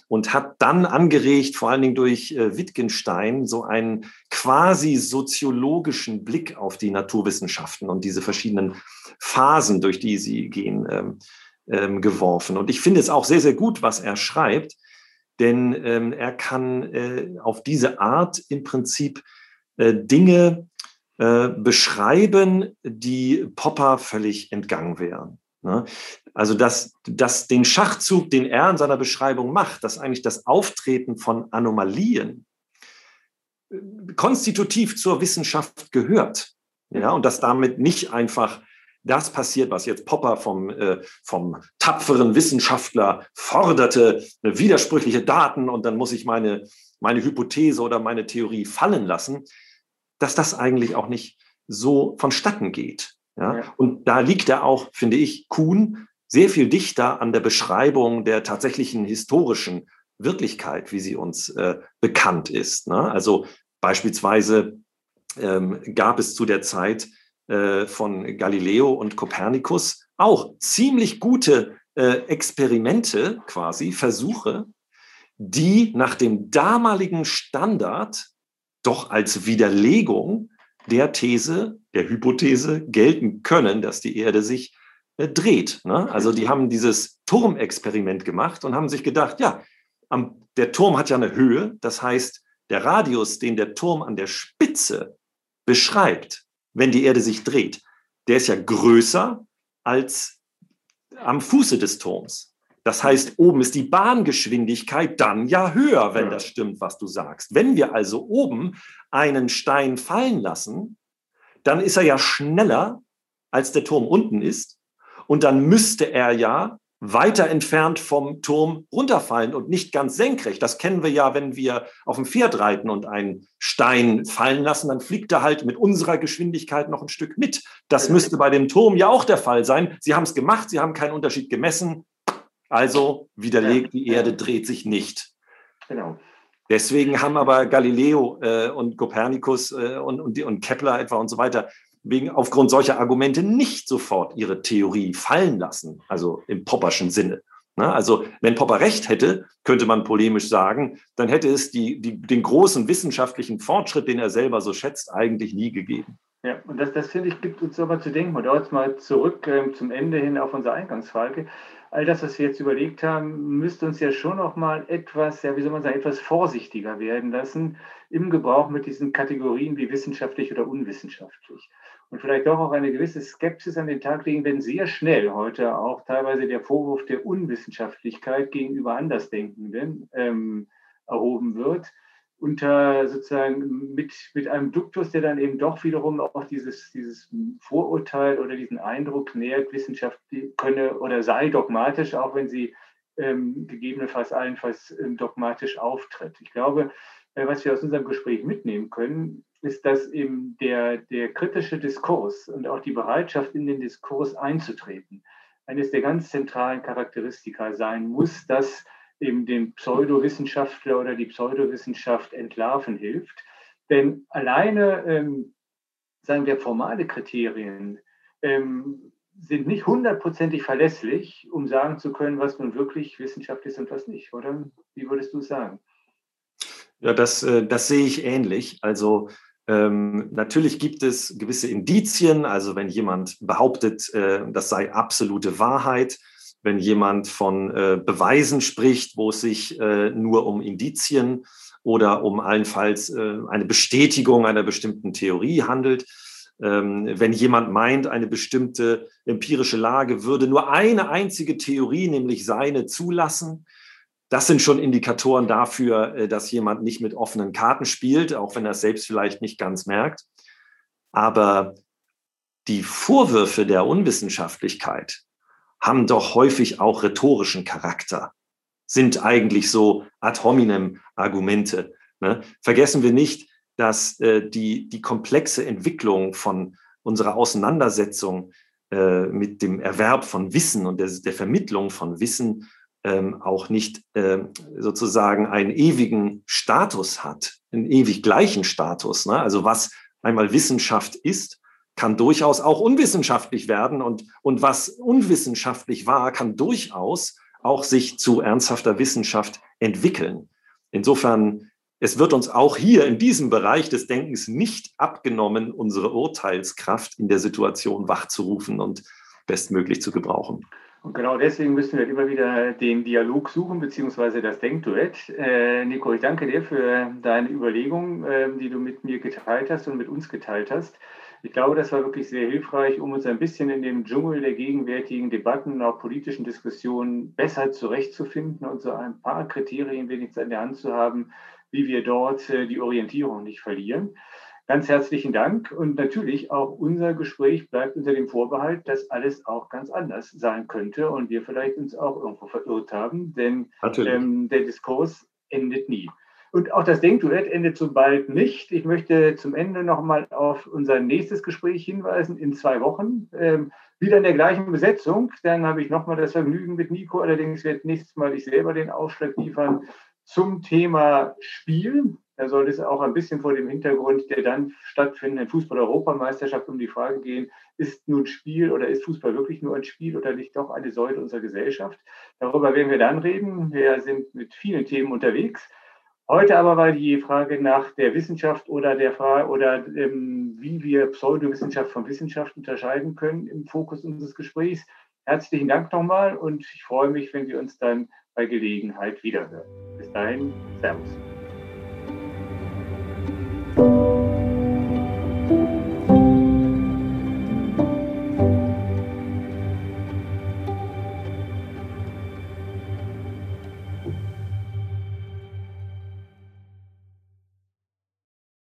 und hat dann angeregt, vor allen Dingen durch äh, Wittgenstein, so einen quasi soziologischen Blick auf die Naturwissenschaften und diese verschiedenen Phasen, durch die sie gehen, ähm, ähm, geworfen. Und ich finde es auch sehr, sehr gut, was er schreibt denn ähm, er kann äh, auf diese Art im Prinzip äh, Dinge äh, beschreiben, die Popper völlig entgangen wären. Ne? Also dass, dass den Schachzug, den er in seiner Beschreibung macht, dass eigentlich das Auftreten von Anomalien äh, konstitutiv zur Wissenschaft gehört. Ja, und dass damit nicht einfach das passiert, was jetzt Popper vom, äh, vom tapferen Wissenschaftler forderte, eine widersprüchliche Daten und dann muss ich meine, meine Hypothese oder meine Theorie fallen lassen, dass das eigentlich auch nicht so vonstatten geht. Ja? ja. Und da liegt er auch, finde ich, Kuhn sehr viel dichter an der Beschreibung der tatsächlichen historischen Wirklichkeit, wie sie uns äh, bekannt ist. Ne? Also beispielsweise ähm, gab es zu der Zeit äh, von Galileo und Kopernikus auch ziemlich gute äh, Experimente, quasi Versuche, die nach dem damaligen Standard doch als Widerlegung der These, der Hypothese gelten können, dass die Erde sich äh, dreht. Ne? Also die haben dieses Turmexperiment gemacht und haben sich gedacht, ja, am, der Turm hat ja eine Höhe, das heißt, der Radius, den der Turm an der Spitze beschreibt, wenn die Erde sich dreht, der ist ja größer als am Fuße des Turms. Das heißt, oben ist die Bahngeschwindigkeit dann ja höher, wenn das stimmt, was du sagst. Wenn wir also oben einen Stein fallen lassen, dann ist er ja schneller, als der Turm unten ist. Und dann müsste er ja weiter entfernt vom Turm runterfallen und nicht ganz senkrecht. Das kennen wir ja, wenn wir auf dem Pferd reiten und einen Stein fallen lassen, dann fliegt er halt mit unserer Geschwindigkeit noch ein Stück mit. Das müsste bei dem Turm ja auch der Fall sein. Sie haben es gemacht, Sie haben keinen Unterschied gemessen. Also widerlegt, die Erde dreht sich nicht. Genau. Deswegen haben aber Galileo äh, und Kopernikus äh, und, und, und Kepler etwa und so weiter wegen, aufgrund solcher Argumente nicht sofort ihre Theorie fallen lassen, also im Popperschen Sinne. Ne? Also wenn Popper recht hätte, könnte man polemisch sagen, dann hätte es die, die, den großen wissenschaftlichen Fortschritt, den er selber so schätzt, eigentlich nie gegeben. Ja, und das, das finde ich, gibt uns aber zu denken. Und dort mal zurück ähm, zum Ende hin auf unsere Eingangsfrage. All das, was wir jetzt überlegt haben, müsste uns ja schon noch mal etwas, ja, wie soll man sagen, etwas vorsichtiger werden lassen im Gebrauch mit diesen Kategorien wie wissenschaftlich oder unwissenschaftlich und vielleicht doch auch eine gewisse Skepsis an den Tag legen, wenn sehr schnell heute auch teilweise der Vorwurf der Unwissenschaftlichkeit gegenüber Andersdenkenden ähm, erhoben wird, unter sozusagen mit, mit einem Duktus, der dann eben doch wiederum auch dieses, dieses Vorurteil oder diesen Eindruck nähert, Wissenschaft könne oder sei dogmatisch, auch wenn sie ähm, gegebenenfalls allenfalls ähm, dogmatisch auftritt. Ich glaube, äh, was wir aus unserem Gespräch mitnehmen können, ist, dass eben der, der kritische Diskurs und auch die Bereitschaft, in den Diskurs einzutreten, eines der ganz zentralen Charakteristika sein muss, dass eben den Pseudowissenschaftler oder die Pseudowissenschaft entlarven hilft. Denn alleine, ähm, sagen wir, formale Kriterien ähm, sind nicht hundertprozentig verlässlich, um sagen zu können, was nun wirklich Wissenschaft ist und was nicht, oder? Wie würdest du sagen? Ja, das, äh, das sehe ich ähnlich. Also ähm, natürlich gibt es gewisse Indizien, also wenn jemand behauptet, äh, das sei absolute Wahrheit, wenn jemand von äh, Beweisen spricht, wo es sich äh, nur um Indizien oder um allenfalls äh, eine Bestätigung einer bestimmten Theorie handelt. Ähm, wenn jemand meint, eine bestimmte empirische Lage würde nur eine einzige Theorie, nämlich seine, zulassen, das sind schon Indikatoren dafür, äh, dass jemand nicht mit offenen Karten spielt, auch wenn er es selbst vielleicht nicht ganz merkt. Aber die Vorwürfe der Unwissenschaftlichkeit haben doch häufig auch rhetorischen Charakter, sind eigentlich so ad hominem Argumente. Ne? Vergessen wir nicht, dass äh, die, die komplexe Entwicklung von unserer Auseinandersetzung äh, mit dem Erwerb von Wissen und der, der Vermittlung von Wissen ähm, auch nicht äh, sozusagen einen ewigen Status hat, einen ewig gleichen Status. Ne? Also was einmal Wissenschaft ist, kann durchaus auch unwissenschaftlich werden und, und was unwissenschaftlich war, kann durchaus auch sich zu ernsthafter Wissenschaft entwickeln. Insofern, es wird uns auch hier in diesem Bereich des Denkens nicht abgenommen, unsere Urteilskraft in der Situation wachzurufen und bestmöglich zu gebrauchen. Und genau deswegen müssen wir immer wieder den Dialog suchen, beziehungsweise das Denkduett. Äh, Nico, ich danke dir für deine Überlegungen, äh, die du mit mir geteilt hast und mit uns geteilt hast. Ich glaube, das war wirklich sehr hilfreich, um uns ein bisschen in dem Dschungel der gegenwärtigen Debatten, auch politischen Diskussionen besser zurechtzufinden und so ein paar Kriterien wenigstens an der Hand zu haben, wie wir dort äh, die Orientierung nicht verlieren. Ganz herzlichen Dank und natürlich auch unser Gespräch bleibt unter dem Vorbehalt, dass alles auch ganz anders sein könnte und wir vielleicht uns auch irgendwo verirrt haben, denn ähm, der Diskurs endet nie. Und auch das Denkduett endet so bald nicht. Ich möchte zum Ende nochmal auf unser nächstes Gespräch hinweisen in zwei Wochen. Ähm, wieder in der gleichen Besetzung. Dann habe ich nochmal das Vergnügen mit Nico. Allerdings wird nächstes Mal ich selber den Aufschlag liefern zum Thema Spiel. Da soll es auch ein bisschen vor dem Hintergrund der dann stattfindenden Fußball-Europameisterschaft um die Frage gehen, ist nun Spiel oder ist Fußball wirklich nur ein Spiel oder nicht doch eine Säule unserer Gesellschaft? Darüber werden wir dann reden. Wir sind mit vielen Themen unterwegs. Heute aber war die Frage nach der Wissenschaft oder der Frage oder ähm, wie wir Pseudowissenschaft von Wissenschaft unterscheiden können im Fokus unseres Gesprächs. Herzlichen Dank nochmal und ich freue mich, wenn wir uns dann bei Gelegenheit wiederhören. Bis dahin, Servus.